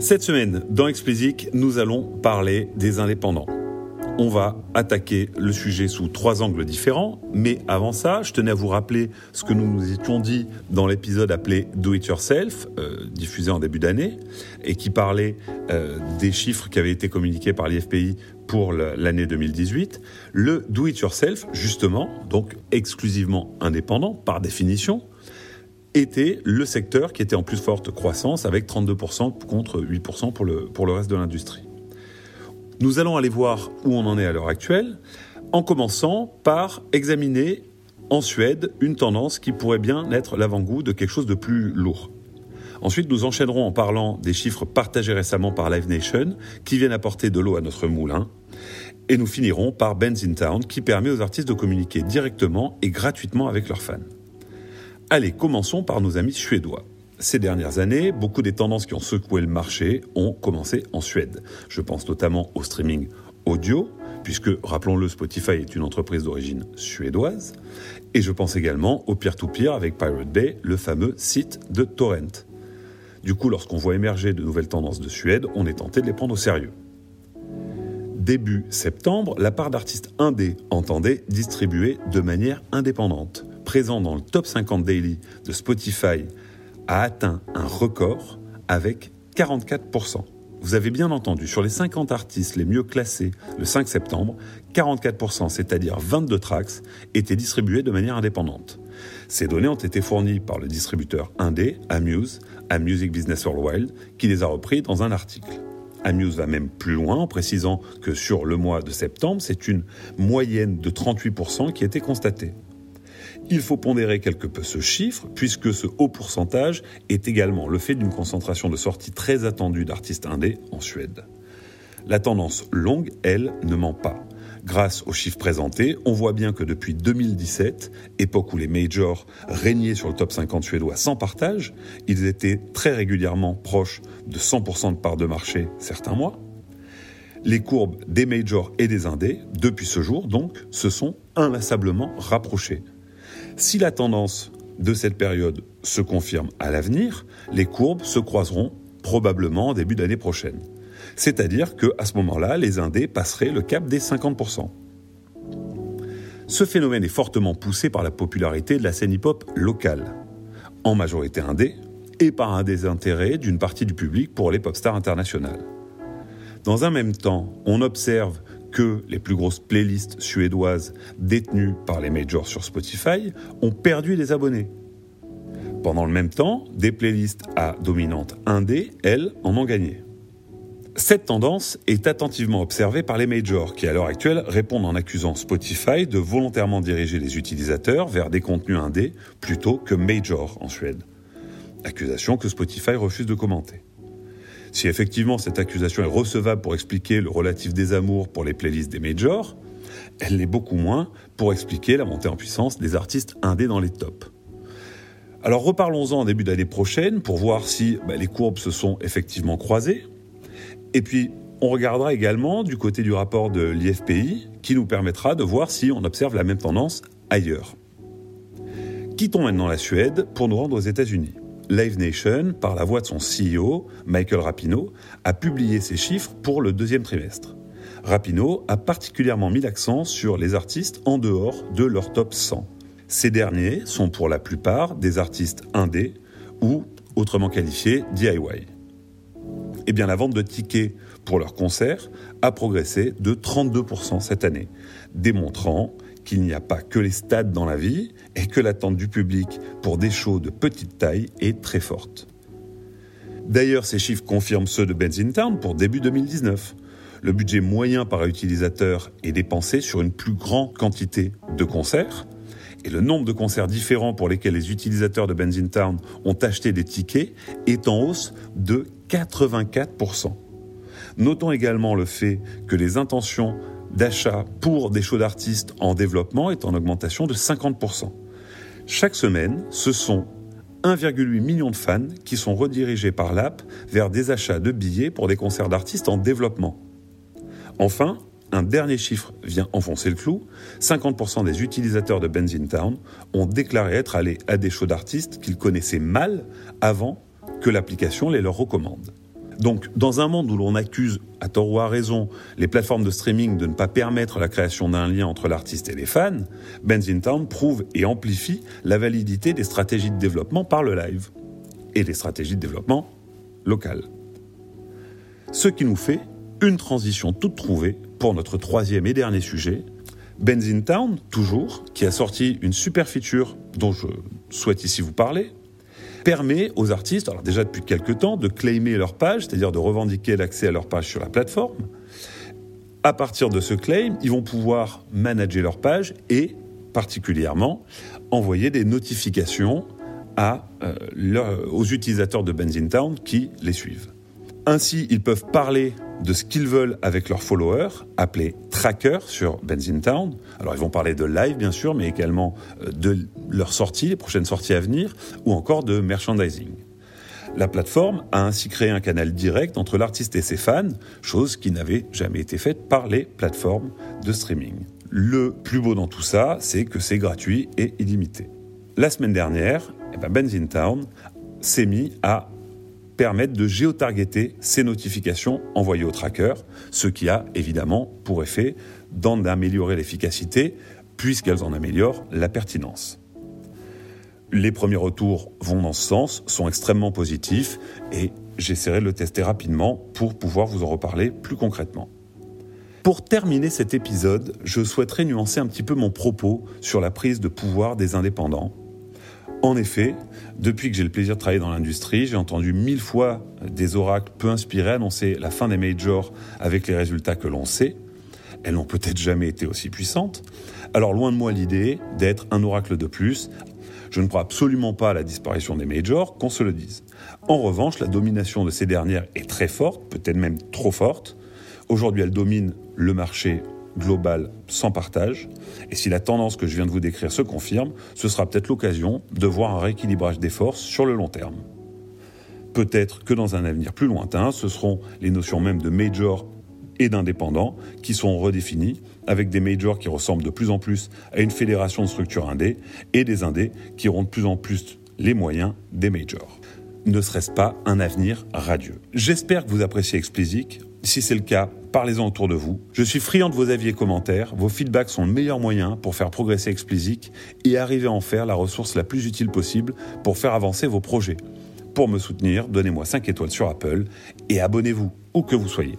Cette semaine, dans Explicit, nous allons parler des indépendants. On va attaquer le sujet sous trois angles différents, mais avant ça, je tenais à vous rappeler ce que nous nous étions dit dans l'épisode appelé Do It Yourself, euh, diffusé en début d'année, et qui parlait euh, des chiffres qui avaient été communiqués par l'IFPI pour l'année 2018. Le Do It Yourself, justement, donc exclusivement indépendant par définition, était le secteur qui était en plus forte croissance avec 32% contre 8% pour le, pour le reste de l'industrie. Nous allons aller voir où on en est à l'heure actuelle en commençant par examiner en Suède une tendance qui pourrait bien être l'avant-goût de quelque chose de plus lourd. Ensuite, nous enchaînerons en parlant des chiffres partagés récemment par Live Nation qui viennent apporter de l'eau à notre moulin. Et nous finirons par Ben's in Town qui permet aux artistes de communiquer directement et gratuitement avec leurs fans. Allez, commençons par nos amis suédois. Ces dernières années, beaucoup des tendances qui ont secoué le marché ont commencé en Suède. Je pense notamment au streaming audio, puisque, rappelons-le, Spotify est une entreprise d'origine suédoise. Et je pense également au peer-to-peer avec Pirate Bay, le fameux site de Torrent. Du coup, lorsqu'on voit émerger de nouvelles tendances de Suède, on est tenté de les prendre au sérieux. Début septembre, la part d'artistes indés entendait distribuer de manière indépendante présent dans le top 50 daily de Spotify a atteint un record avec 44%. Vous avez bien entendu, sur les 50 artistes les mieux classés le 5 septembre, 44%, c'est-à-dire 22 tracks, étaient distribués de manière indépendante. Ces données ont été fournies par le distributeur indé, Amuse, à Music Business Worldwide, qui les a repris dans un article. Amuse va même plus loin en précisant que sur le mois de septembre, c'est une moyenne de 38% qui été constatée. Il faut pondérer quelque peu ce chiffre, puisque ce haut pourcentage est également le fait d'une concentration de sorties très attendue d'artistes indés en Suède. La tendance longue, elle, ne ment pas. Grâce aux chiffres présentés, on voit bien que depuis 2017, époque où les majors régnaient sur le top 50 suédois sans partage, ils étaient très régulièrement proches de 100% de part de marché certains mois. Les courbes des majors et des indés, depuis ce jour donc, se sont inlassablement rapprochées. Si la tendance de cette période se confirme à l'avenir, les courbes se croiseront probablement en début d'année prochaine. C'est-à-dire qu'à ce moment-là, les indés passeraient le cap des 50%. Ce phénomène est fortement poussé par la popularité de la scène hip-hop locale, en majorité indé, et par un désintérêt d'une partie du public pour les pop stars internationales. Dans un même temps, on observe que les plus grosses playlists suédoises détenues par les majors sur Spotify ont perdu des abonnés. Pendant le même temps, des playlists à dominante indé, elles, en ont gagné. Cette tendance est attentivement observée par les majors qui à l'heure actuelle répondent en accusant Spotify de volontairement diriger les utilisateurs vers des contenus indés plutôt que major en Suède. Accusation que Spotify refuse de commenter. Si effectivement cette accusation est recevable pour expliquer le relatif désamour pour les playlists des majors, elle l'est beaucoup moins pour expliquer la montée en puissance des artistes indés dans les tops. Alors reparlons-en en début d'année prochaine pour voir si bah, les courbes se sont effectivement croisées. Et puis on regardera également du côté du rapport de l'IFPI qui nous permettra de voir si on observe la même tendance ailleurs. Quittons maintenant la Suède pour nous rendre aux États-Unis. Live Nation, par la voix de son CEO, Michael Rapino, a publié ses chiffres pour le deuxième trimestre. Rapino a particulièrement mis l'accent sur les artistes en dehors de leur top 100. Ces derniers sont pour la plupart des artistes indés ou, autrement qualifiés, DIY. Eh bien, la vente de tickets pour leurs concerts a progressé de 32% cette année, démontrant qu'il n'y a pas que les stades dans la vie et que l'attente du public pour des shows de petite taille est très forte. D'ailleurs, ces chiffres confirment ceux de Town pour début 2019. Le budget moyen par utilisateur est dépensé sur une plus grande quantité de concerts, et le nombre de concerts différents pour lesquels les utilisateurs de Town ont acheté des tickets est en hausse de 84%. Notons également le fait que les intentions d'achat pour des shows d'artistes en développement est en augmentation de 50%. Chaque semaine, ce sont 1,8 million de fans qui sont redirigés par l'app vers des achats de billets pour des concerts d'artistes en développement. Enfin, un dernier chiffre vient enfoncer le clou. 50% des utilisateurs de Benzin Town ont déclaré être allés à des shows d'artistes qu'ils connaissaient mal avant que l'application les leur recommande. Donc, dans un monde où l'on accuse, à tort ou à raison, les plateformes de streaming de ne pas permettre la création d'un lien entre l'artiste et les fans, Town prouve et amplifie la validité des stratégies de développement par le live et des stratégies de développement locales. Ce qui nous fait une transition toute trouvée pour notre troisième et dernier sujet, Town, toujours, qui a sorti une super feature dont je souhaite ici vous parler, permet aux artistes, alors déjà depuis quelques temps, de claimer leur page, c'est-à-dire de revendiquer l'accès à leur page sur la plateforme. À partir de ce claim, ils vont pouvoir manager leur page et, particulièrement, envoyer des notifications euh, aux utilisateurs de Town qui les suivent. Ainsi, ils peuvent parler de ce qu'ils veulent avec leurs followers, appelés trackers sur Town. Alors ils vont parler de live bien sûr, mais également euh, de leurs sorties, les prochaines sorties à venir, ou encore de merchandising. La plateforme a ainsi créé un canal direct entre l'artiste et ses fans, chose qui n'avait jamais été faite par les plateformes de streaming. Le plus beau dans tout ça, c'est que c'est gratuit et illimité. La semaine dernière, eh ben Town s'est mis à permettent de géotargeter ces notifications envoyées au tracker, ce qui a évidemment pour effet d'améliorer l'efficacité puisqu'elles en améliorent la pertinence. Les premiers retours vont dans ce sens, sont extrêmement positifs et j'essaierai de le tester rapidement pour pouvoir vous en reparler plus concrètement. Pour terminer cet épisode, je souhaiterais nuancer un petit peu mon propos sur la prise de pouvoir des indépendants en effet, depuis que j'ai le plaisir de travailler dans l'industrie, j'ai entendu mille fois des oracles peu inspirés annoncer la fin des majors avec les résultats que l'on sait. Elles n'ont peut-être jamais été aussi puissantes. Alors loin de moi l'idée d'être un oracle de plus. Je ne crois absolument pas à la disparition des majors, qu'on se le dise. En revanche, la domination de ces dernières est très forte, peut-être même trop forte. Aujourd'hui, elle domine le marché global sans partage. Et si la tendance que je viens de vous décrire se confirme, ce sera peut-être l'occasion de voir un rééquilibrage des forces sur le long terme. Peut-être que dans un avenir plus lointain, ce seront les notions même de major et d'indépendants qui seront redéfinies avec des majors qui ressemblent de plus en plus à une fédération de structures indées et des indés qui auront de plus en plus les moyens des majors. Ne serait-ce pas un avenir radieux? J'espère que vous appréciez Explicit. Si c'est le cas, parlez-en autour de vous. Je suis friand de vos avis et commentaires. Vos feedbacks sont le meilleur moyen pour faire progresser Explicit et arriver à en faire la ressource la plus utile possible pour faire avancer vos projets. Pour me soutenir, donnez-moi 5 étoiles sur Apple et abonnez-vous où que vous soyez.